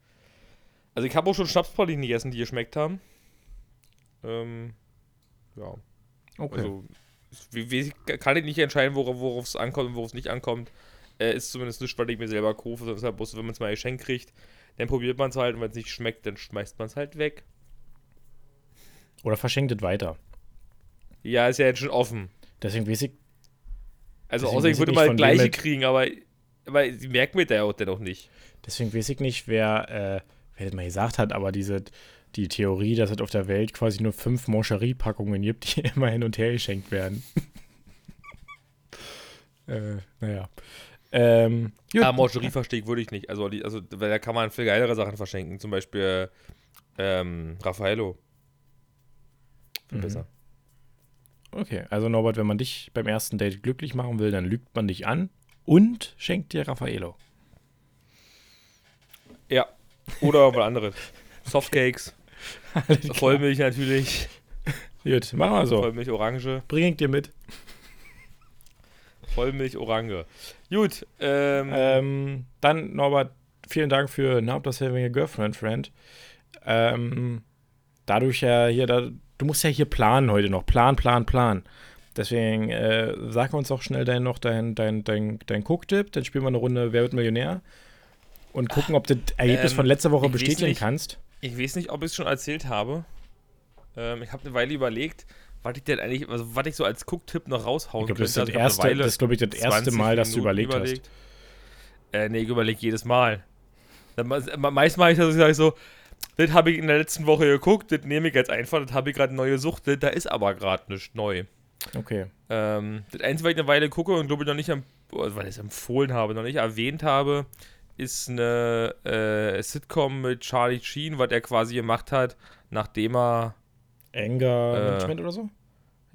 Also ich habe auch schon Schnapspralinen gegessen, die geschmeckt haben. Ähm, ja, Okay. also wie, wie, kann ich nicht entscheiden, worauf es ankommt und worauf es nicht ankommt. Äh, ist zumindest nicht, weil ich mir selber kaufe, sondern es halt bloß, wenn man es mal geschenkt kriegt, dann probiert man es halt und wenn es nicht schmeckt, dann schmeißt man es halt weg. Oder verschenkt es weiter. Ja, ist ja jetzt schon offen. Deswegen weiß ich. Also, außer ich würde mal das gleiche kriegen, aber, aber sie merken mir da auch dennoch nicht. Deswegen weiß ich nicht, wer, äh, wer das mal gesagt hat, aber diese, die Theorie, dass es auf der Welt quasi nur fünf Moncherie-Packungen gibt, die immer hin und her geschenkt werden. äh, naja. Ähm, ja, Moncherie verstehe ich würde ich nicht. Also, die, also, weil da kann man viel geilere Sachen verschenken. Zum Beispiel ähm, Raffaello. Viel mhm. besser. Okay, also Norbert, wenn man dich beim ersten Date glücklich machen will, dann lügt man dich an und schenkt dir Raffaello. Ja. Oder was anderes. Softcakes. Vollmilch natürlich. Gut, machen wir so. Vollmilch Orange. Bring ich dir mit. Vollmilch Orange. Gut. Ähm, ähm, dann, Norbert, vielen Dank für Now Does Having a Girlfriend, Friend. Ähm, dadurch ja hier, da, du musst ja hier planen heute noch. Plan, plan, plan. Deswegen äh, sag uns doch schnell dein, noch dein, dein, dein, dein Cook-Tipp. Dann spielen wir eine Runde Wer wird Millionär und gucken, ob du das Ergebnis ähm, von letzter Woche bestätigen nicht, kannst. Ich weiß nicht, ob ich es schon erzählt habe. Ähm, ich habe eine Weile überlegt, was ich denn eigentlich, also was ich so als Cook-Tipp noch raushauen ich glaub, das könnte. Das, also das ist, glaube ich, das erste Mal, dass du überlegt, überlegt. hast. Äh, nee, ich überlege jedes Mal. Meist mache ich das, ich sage so, das habe ich in der letzten Woche geguckt, das nehme ich jetzt einfach, das habe ich gerade neue Sucht, da ist aber gerade nichts neu. Okay. Ähm, das Einzige, was ich eine Weile gucke und glaube ich noch nicht, weil ich es empfohlen habe, noch nicht erwähnt habe, ist eine äh, Sitcom mit Charlie Sheen, was er quasi gemacht hat, nachdem er. Anger äh, Management oder so?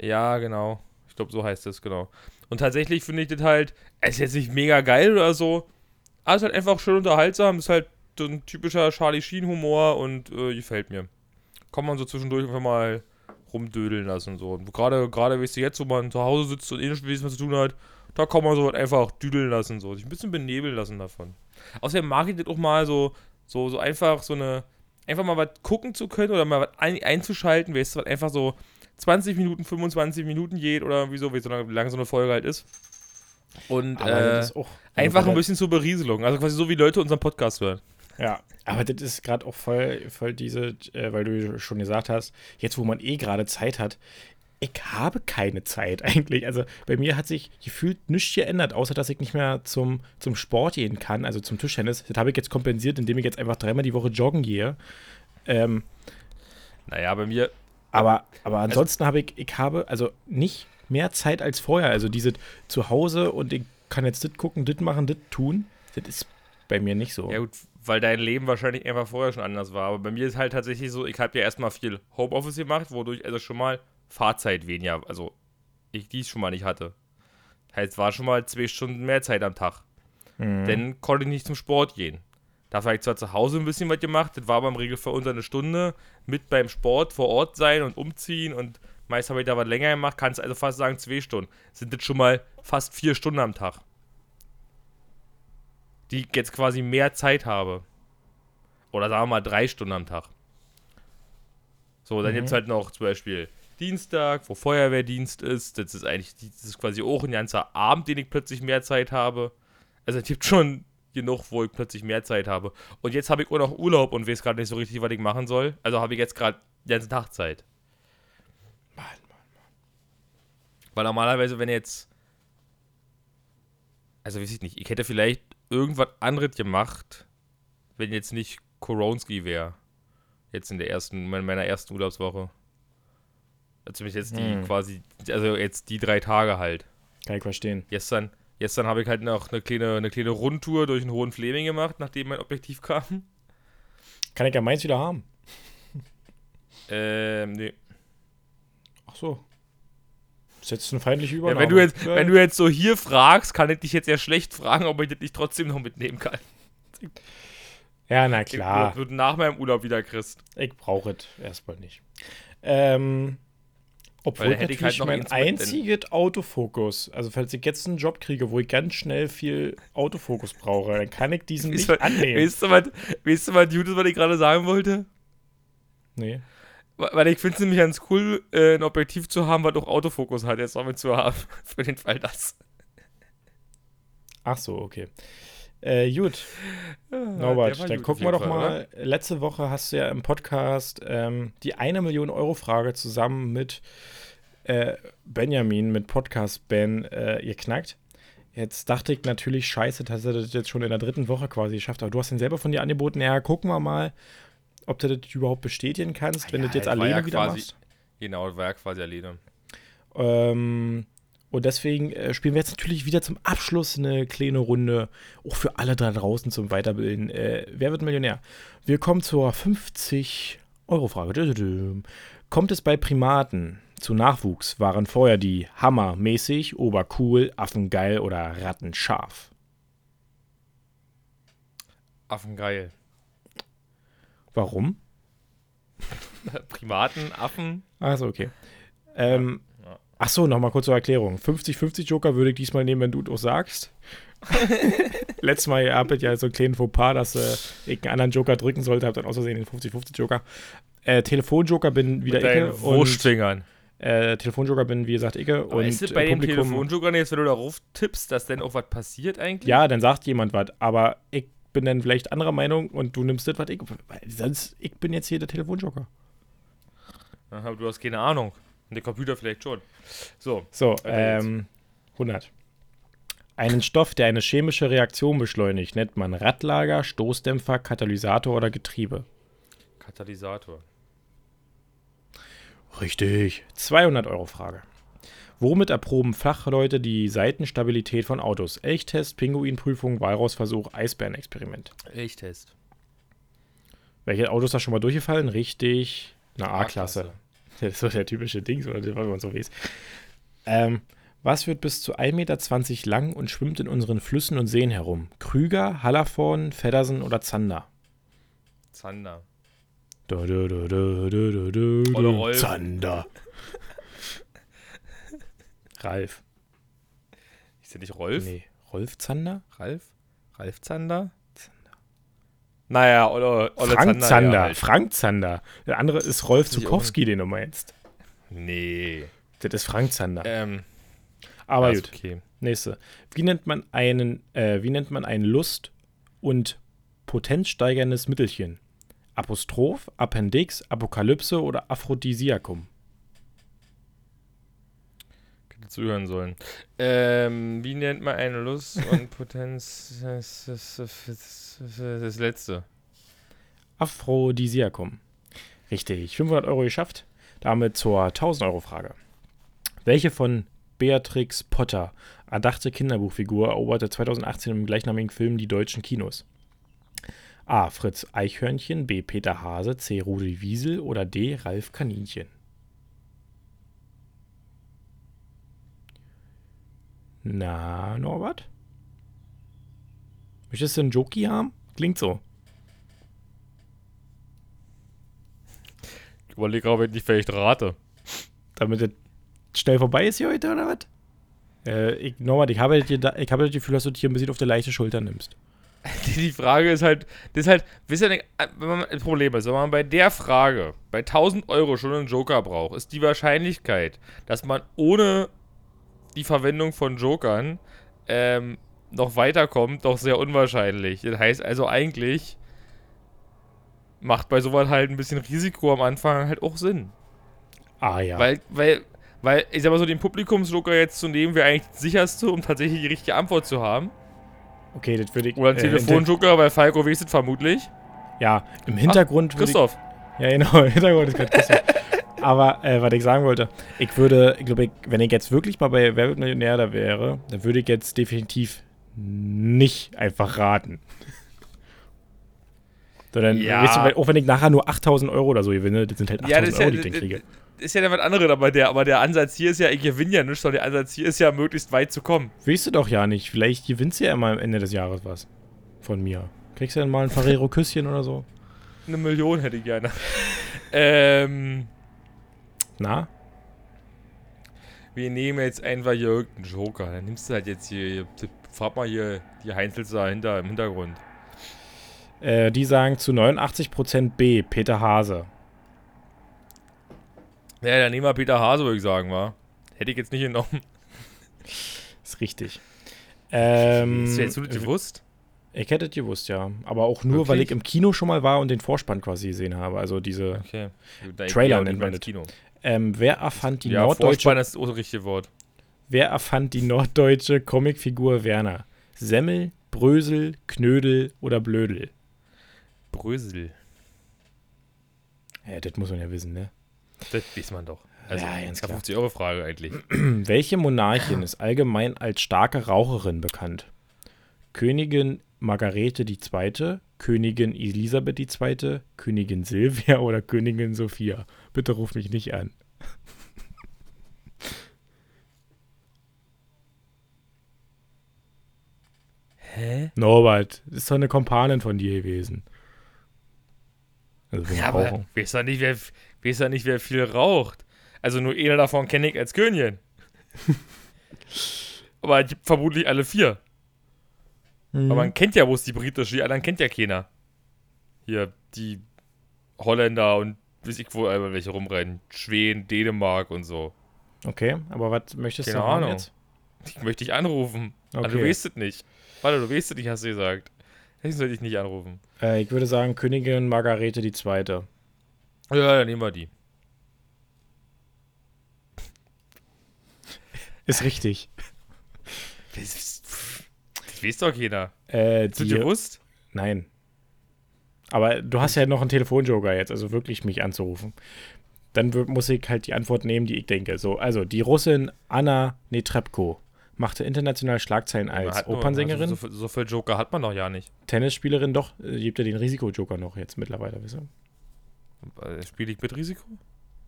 Ja, genau. Ich glaube, so heißt es, genau. Und tatsächlich finde ich das halt, es ist jetzt nicht mega geil oder so, aber es ist halt einfach schön unterhaltsam, es ist halt so ein typischer Charlie Sheen-Humor und äh, gefällt mir. Kann man so zwischendurch einfach mal rumdödeln lassen und so. Und gerade, gerade, weißt du, jetzt, wo man zu Hause sitzt und eh nicht weiß, was zu tun hat, da kann man so einfach düdeln lassen, so. Sich ein bisschen benebeln lassen davon. Außerdem mag ich das auch mal so, so, so einfach so eine, einfach mal was gucken zu können oder mal was ein, einzuschalten, weißt du, was einfach so 20 Minuten, 25 Minuten geht oder wieso, wie so lange so eine Folge halt ist. Und äh, einfach ein bisschen zur Berieselung. Also quasi so wie Leute unseren Podcast hören. Ja, aber das ist gerade auch voll, voll diese, äh, weil du schon gesagt hast, jetzt wo man eh gerade Zeit hat, ich habe keine Zeit eigentlich. Also bei mir hat sich gefühlt nichts geändert, außer dass ich nicht mehr zum, zum Sport gehen kann, also zum Tischtennis. Das habe ich jetzt kompensiert, indem ich jetzt einfach dreimal die Woche joggen gehe. Ähm, naja, bei mir. Aber, aber ansonsten also, habe ich, ich habe also nicht mehr Zeit als vorher. Also diese zu Hause und ich kann jetzt das gucken, das machen, das tun. Das ist bei mir nicht so. Ja gut, weil dein Leben wahrscheinlich einfach vorher schon anders war. Aber bei mir ist halt tatsächlich so, ich habe ja erstmal viel Homeoffice gemacht, wodurch also schon mal Fahrzeit weniger, also ich dies schon mal nicht hatte. Heißt, war schon mal zwei Stunden mehr Zeit am Tag. Mhm. Dann konnte ich nicht zum Sport gehen. Dafür habe ich zwar zu Hause ein bisschen was gemacht, das war aber im Regelfall unter eine Stunde, mit beim Sport vor Ort sein und umziehen und meist habe ich da was länger gemacht, kannst also fast sagen zwei Stunden. Sind das schon mal fast vier Stunden am Tag. Die ich jetzt quasi mehr Zeit habe. Oder sagen wir mal drei Stunden am Tag. So, dann mhm. gibt es halt noch zum Beispiel Dienstag, wo Feuerwehrdienst ist. Das ist eigentlich das ist quasi auch ein ganzer Abend, den ich plötzlich mehr Zeit habe. Also es gibt schon genug, wo ich plötzlich mehr Zeit habe. Und jetzt habe ich auch noch Urlaub und weiß gerade nicht so richtig, was ich machen soll. Also habe ich jetzt gerade den ganzen Tag Zeit. Mann, Mann, Mann. Weil normalerweise, wenn jetzt. Also weiß ich nicht, ich hätte vielleicht irgendwas anderes gemacht, wenn jetzt nicht Koronski wäre. Jetzt in der ersten, in meiner ersten Urlaubswoche. Also jetzt die hm. quasi, also jetzt die drei Tage halt. Kann ich verstehen. Gestern, gestern habe ich halt noch eine kleine, eine kleine Rundtour durch den Hohen Fleming gemacht, nachdem mein Objektiv kam. Kann ich ja meins wieder haben? Ähm, nee. Ach so. Jetzt eine feindliche Übernahme. Ja, wenn, du jetzt, wenn du jetzt so hier fragst, kann ich dich jetzt ja schlecht fragen, ob ich das nicht trotzdem noch mitnehmen kann. Ja, na klar. Du nach meinem Urlaub wieder kriegst. Ich brauche es erstmal nicht. Ähm, obwohl hätte ich halt noch mein einziges Autofokus, also falls ich jetzt einen Job kriege, wo ich ganz schnell viel Autofokus brauche, dann kann ich diesen nicht mal, annehmen. Weißt du, was, weißt du, was Judas, was ich gerade sagen wollte? Nee. Weil ich finde es nämlich ganz cool, äh, ein Objektiv zu haben, was auch Autofokus hat, jetzt noch mit zu haben. Für den Fall das. Ach so, okay. Äh, gut. Norbert, dann gut gucken wir doch Fall, mal. Letzte Woche hast du ja im Podcast ähm, die eine Million Euro Frage zusammen mit äh, Benjamin, mit Podcast Ben, äh, geknackt. Jetzt dachte ich natürlich, scheiße, dass er das jetzt schon in der dritten Woche quasi geschafft. Aber du hast ihn selber von dir angeboten. Ja, gucken wir mal, ob du das überhaupt bestätigen kannst, wenn Ja, du das jetzt alleine ja wieder quasi- machst. Genau, das war ja quasi alleine. Ähm, und deswegen äh, spielen wir jetzt natürlich wieder zum Abschluss eine kleine Runde, auch für alle da draußen zum Weiterbilden. Äh, wer wird Millionär? Wir kommen zur 50-Euro-Frage. Dü- dü- dü. Kommt es bei Primaten zu Nachwuchs? Waren vorher die hammermäßig, obercool, affengeil oder rattenscharf? Affengeil. Warum? Primaten, Affen. Achso, okay. Ähm, Ja. Ach so, nochmal kurz zur Erklärung. 50-50 Joker würde ich diesmal nehmen, wenn du es auch sagst. Letztes Mal gab es ja so einen kleinen Fauxpas, dass äh, ich einen anderen Joker drücken sollte, habe dann aus Versehen den 50-50 Joker. Äh, Telefonjoker bin wieder Mit und Wurstfingern. äh, Telefonjoker bin wie gesagt Icke Aber und ist es äh, bei den Publikum. Telefonjokern jetzt, wenn du darauf tippst, dass denn auch was passiert eigentlich? Ja, dann sagt jemand was, aber ich bin dann vielleicht anderer Meinung und du nimmst das, was ich. Sonst, ich bin jetzt hier der Telefonjoker. Aha, du hast keine Ahnung. Und der Computer vielleicht schon. So, So, ähm, 100. Einen Stoff, der eine chemische Reaktion beschleunigt, nennt man Radlager, Stoßdämpfer, Katalysator oder Getriebe. Katalysator. Richtig. 200 Euro Frage. Womit erproben Fachleute die Seitenstabilität von Autos? Elchtest, Pinguinprüfung, Walrausversuch, Eisbärenexperiment. Elchtest. Welche Autos da schon mal durchgefallen? Richtig. Eine A-Klasse. Das ist so der typische Ding, wenn man so weiß. Ähm, was wird bis zu 1,20 Meter lang und schwimmt in unseren Flüssen und Seen herum? Krüger, Hallervorn, Feddersen oder Zander? Zander. Du, du, du. Zander. Ralf. Ist der nicht Rolf? Nee, Rolf Zander? Ralf? Ralf Zander? Naja, oder, oder Frank Zander. Zander. ja halt. Frank Zander. Der andere ist Rolf Zukowski, den du meinst. Nee. Das ist Frank Zander. Ähm, Aber gut. okay. Nächste. Wie nennt man einen, äh, wie nennt man ein Lust- und potenzsteigerndes Mittelchen? Apostroph, Appendix, Apokalypse oder Aphrodisiakum? Hätte zuhören sollen. Ähm, wie nennt man eine Lust und Potenz? Das, das, das, das letzte. Aphrodisiakum. Richtig. 500 Euro geschafft. Damit zur 1000 Euro Frage. Welche von Beatrix Potter erdachte Kinderbuchfigur eroberte 2018 im gleichnamigen Film die deutschen Kinos? A. Fritz Eichhörnchen, B. Peter Hase, C. Rudi Wiesel oder D. Ralf Kaninchen? Na, Norbert? Möchtest du einen Joki haben? Klingt so. Ich überlege auch, wenn ich vielleicht rate. Damit es schnell vorbei ist hier heute, oder was? Äh, ich, Norbert, ich habe, dir da, ich habe das Gefühl, dass du dich hier ein bisschen auf der leichte Schulter nimmst. Die Frage ist halt, das ist halt, wisst ihr, nicht, wenn man ein Problem ist, wenn man bei der Frage bei 1000 Euro schon einen Joker braucht, ist die Wahrscheinlichkeit, dass man ohne die Verwendung von Jokern ähm, noch weiterkommt, doch sehr unwahrscheinlich. Das heißt also eigentlich macht bei sowas halt ein bisschen Risiko am Anfang halt auch Sinn. Ah ja. Weil, weil, weil, ich sag mal so, den Publikumsjoker jetzt zu nehmen, wäre eigentlich das sicherste, um tatsächlich die richtige Antwort zu haben. okay, das würde ich. Oder ein äh, Telefonjoker, weil Falco weiß es vermutlich. Ja, im Hintergrund ich. Christoph. Ja, genau, im Hintergrund ist gerade Christoph. Aber äh, was ich sagen wollte, ich würde, ich glaube, ich, wenn ich jetzt wirklich mal bei Wer wird Millionär da wäre, dann würde ich jetzt definitiv nicht einfach raten. Sondern, Ja. weißt du, auch wenn ich nachher nur 8000 Euro oder so gewinne, das sind halt 8000 Ja, ist ja, Euro, die ich kriege. ist ja dann was anderes, aber der, aber der Ansatz hier ist ja, ich gewinne ja nicht, sondern der Ansatz hier ist ja, möglichst weit zu kommen. Weißt du doch ja nicht. Vielleicht gewinnst du ja immer am Ende des Jahres was. Von mir. Kriegst du dann mal ein Ferrero-Küsschen oder so? Eine Million hätte ich gerne. ähm, Na? wir nehmen jetzt einfach hier irgendeinen Joker. Dann nimmst du halt jetzt hier, hier frag mal hier die Heinzels da hinter, im Hintergrund. Äh, die sagen zu 89% B, Peter Hase. Ja, dann nehmen wir Peter Hase, würde ich sagen, war. Hätte ich jetzt nicht genommen. Ist richtig. Ähm, Hast du jetzt nicht gewusst? Ich hätte es gewusst, ja. Aber auch nur, weil Wirklich? ich im Kino schon mal war und den Vorspann quasi gesehen habe. Also diese. Okay. Trailer nennt man das. Kino. Ähm, wer erfand die ja, norddeutsche Vorspann ist das richtige Wort. Wer erfand die norddeutsche Comicfigur Werner? Semmel, Brösel, Knödel oder Blödel? Brösel. Ja, das muss man ja wissen, ne? Das weiß man doch. Also, Ja, ganz das klar. 50 Euro Frage eigentlich. Welche Monarchin ist allgemein als starke Raucherin bekannt? Königin Margarete II., Königin Elisabeth II., Königin Silvia oder Königin Sophia? Bitte ruf mich nicht an. Hä? Norbert, das ist doch eine Kompanin von dir gewesen. Also Ja, aber weiß ja nicht, wer, weiß ja nicht, wer viel raucht. Also nur einer davon kenne ich als Königin. aber es gibt vermutlich alle vier. Mhm. Aber man kennt ja, wo ist die britische, die anderen kennt ja keiner. Hier, die Holländer und weiß ich wo, äh, welche rumrennen. Schweden, Dänemark und so. Okay, aber was möchtest Keine du haben Ahnung. jetzt? Ich möchte dich anrufen. Aber du Okay. weißt es nicht. Warte, du weißt es nicht, hast du gesagt. Ich soll dich nicht anrufen. Äh, ich würde sagen Königin Margarete II. Ja, dann nehmen wir die. Ist richtig. Das, weiß doch keiner. Äh, Hast du die, gewusst? nein. Aber du hast ja noch einen Telefonjoker jetzt, also wirklich mich anzurufen. Dann muss ich halt die Antwort nehmen, die ich denke. So, also die Russin Anna Netrebko machte international Schlagzeilen als nur- Opernsängerin, Also so, viel- so viel Joker hat man doch ja nicht. Tennisspielerin, doch, äh, gibt ja den Risikojoker noch jetzt mittlerweile, wisst ihr? Äh, Spiele ich mit Risiko?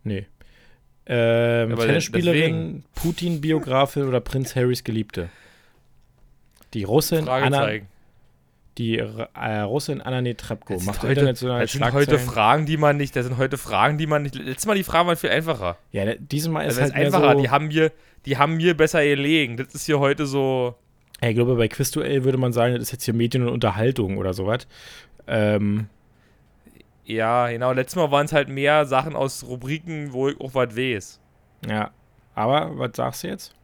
Nee. Ähm, Aber Tennisspielerin, Putin-Biografin oder Prinz Harrys Geliebte? Die Russin Anna. Die äh, Russin Das sind macht heute- international Das sind heute. Fragen, die man nicht, das sind heute Fragen, die man nicht. Letztes Mal die Fragen waren viel einfacher. ja, diesmal ist Also das halt ist einfacher, so, die haben mir, die haben mir besser gelegen. Das ist hier heute so. Ich glaube, bei Quizduell würde man sagen, das ist jetzt hier Medien und Unterhaltung oder sowas. Ähm, Ja, genau. Letztes Mal waren es halt mehr Sachen aus Rubriken, wo ich auch was weiß. ja. Aber, was sagst du jetzt?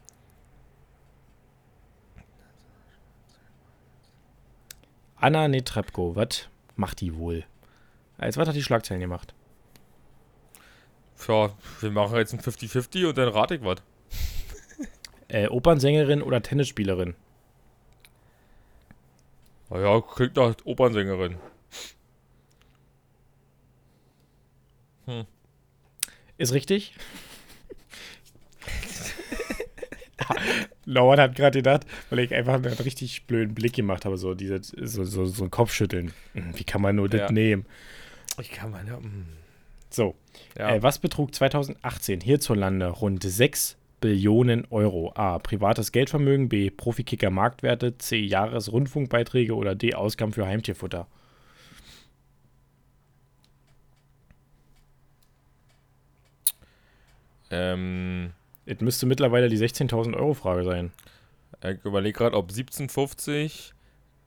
Anna Netrebko, was macht die wohl? Als was hat die Schlagzeilen gemacht? Ja, wir machen jetzt ein 50-50 und dann rate ich was. Äh, Opernsängerin oder Tennisspielerin? Naja, klingt nach Opernsängerin. Ist richtig? Lauert hat gerade gedacht, weil ich einfach einen richtig blöden Blick gemacht habe, so, diese, so, so, so ein Kopfschütteln. Hm, Wie kann man nur das Ja. nehmen? Ich kann mal, ja. mm. So, ja. Äh, was betrug 2018 hierzulande rund 6 Billionen Euro? A. Privates Geldvermögen, B. Profikicker Marktwerte, C. Jahresrundfunkbeiträge oder D. Ausgaben für Heimtierfutter? ähm, Es müsste mittlerweile die 16.000 Euro Frage sein. ich überlege gerade, ob 1750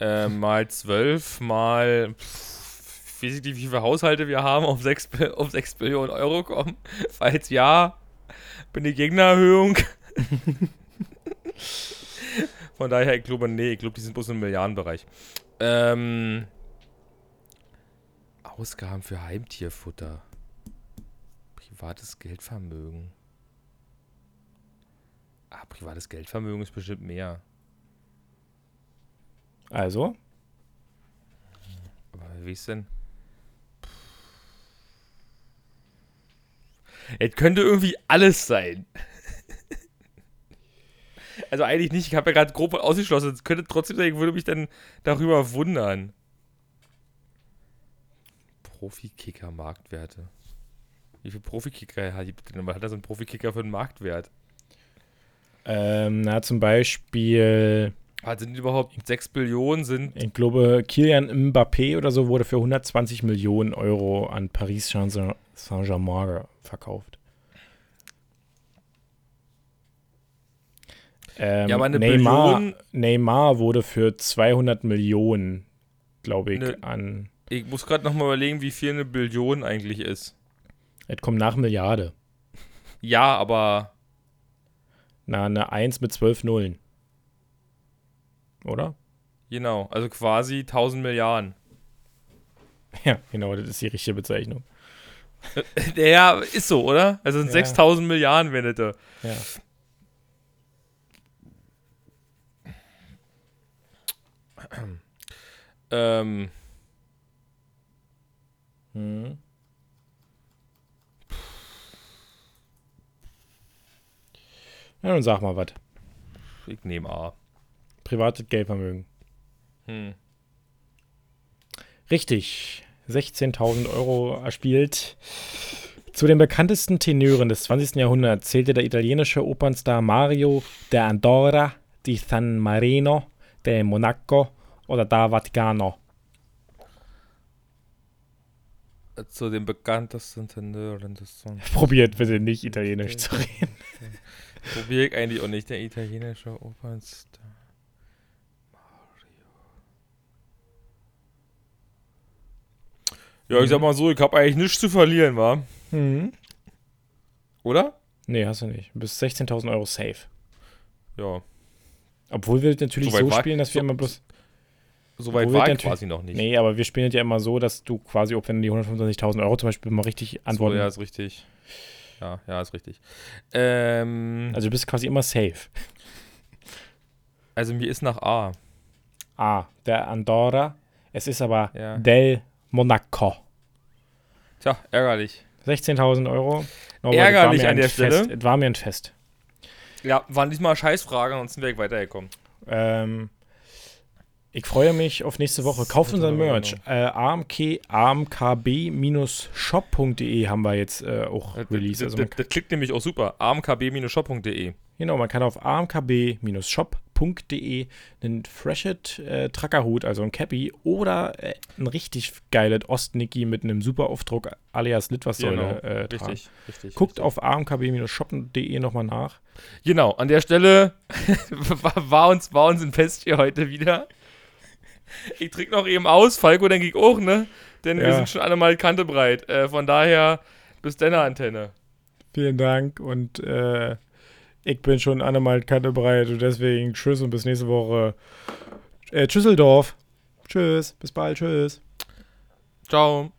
äh, mal 12 mal. Pff, weiß ich nicht, wie viele Haushalte wir haben, auf 6, auf 6 Billionen Euro kommen. Falls ja, bin die Gegnererhöhung. Von daher, ich glaube, nee, ich glaube, die sind bloß im Milliardenbereich. Ähm, Ausgaben für Heimtierfutter. Privates Geldvermögen. Ah, privates Geldvermögen ist bestimmt mehr. Also, Aber wie ist denn? Es könnte irgendwie alles sein. Also eigentlich nicht, ich habe ja gerade grob ausgeschlossen. Es könnte trotzdem sein, ich würde mich dann darüber wundern. Profikicker-Marktwerte. Wie viele Profikicker hat die denn? Was hat das ein Profikicker für einen Marktwert? Ähm, na, zum Beispiel, Was sind überhaupt 6 Billionen? Sind ich glaube, Kilian Mbappé oder so wurde für 120 Millionen Euro an Paris Saint- Saint-Germain verkauft. Ähm, Ja, aber eine Neymar, Billion- Neymar wurde für 200 Millionen, glaube ich, Ne. an. ich muss gerade nochmal überlegen, wie viel eine Billion eigentlich ist. Es kommt nach Milliarde. Ja, aber Na, eine 1 mit 12 Nullen. Oder? genau, also quasi 1000 Milliarden. Ja, genau, das ist die richtige Bezeichnung. Ja, ist so, oder? Also sind Ja. 6000 Milliarden, wenn da. Ja. Ähm, Hm. Ja, nun sag mal was. ich nehme A. Privates Geldvermögen. Hm. Richtig. 16.000 Euro erspielt. Zu den bekanntesten Tenören des 20. Jahrhunderts zählte der italienische Opernstar Mario de Andorra, di San Marino, de Monaco oder da Vaticano. Zu den bekanntesten Tenören des Songs. Probiert bitte nicht Italienisch zu reden. Probier ich eigentlich auch nicht, der italienische Opernstar. Ja, ich sag mal so, ich habe eigentlich nichts zu verlieren, wa? Mhm. Oder? Nee, hast du nicht. Du bist 16.000 Euro safe. Ja. Obwohl wir natürlich So so spielen, dass wir so- immer bloß. Soweit war ich quasi noch nicht. Nee, aber wir spielen ja immer so, dass du quasi, auch wenn die 125.000 Euro zum Beispiel mal richtig antworten. So, ja, ist richtig. Ja, ja, ist richtig. Ähm, Also du bist quasi immer safe. also mir ist nach A. Ah, der Andorra. Es ist aber Ja. Del Monaco. Tja, ärgerlich. 16.000 Euro. Norbert, Ärgerlich an der Fest. Stelle. Es war mir ein Fest. Ja, waren diesmal Scheißfragen, sonst wäre ich weitergekommen. Ähm, ich freue mich auf nächste Woche. Kauft unseren Merch. Äh, AMK, amkb-shop.de haben wir jetzt äh, auch released. das, Also das, klickt nämlich auch super. amkb-shop.de. genau, man kann auf amkb-shop.de einen Freshet äh, Trackerhut, also ein Cappy, oder äh, ein richtig geiles Ostnicki mit einem super Aufdruck alias Litfaßsäule äh, tragen. Genau. richtig, richtig. Guckt richtig. auf amkb-shop.de nochmal nach. Genau, an der Stelle war, war, uns, war uns ein Fest hier heute wieder. Ich trinke noch eben aus, Falco denke ich auch, ne? Denn wir Ja. sind schon alle mal kantebreit. Äh, von daher, bis deine Antenne. Vielen Dank und äh, ich bin schon einmal bereit und deswegen tschüss und bis nächste Woche. Äh, Tschüsseldorf. Tschüss, bis bald, tschüss. Ciao.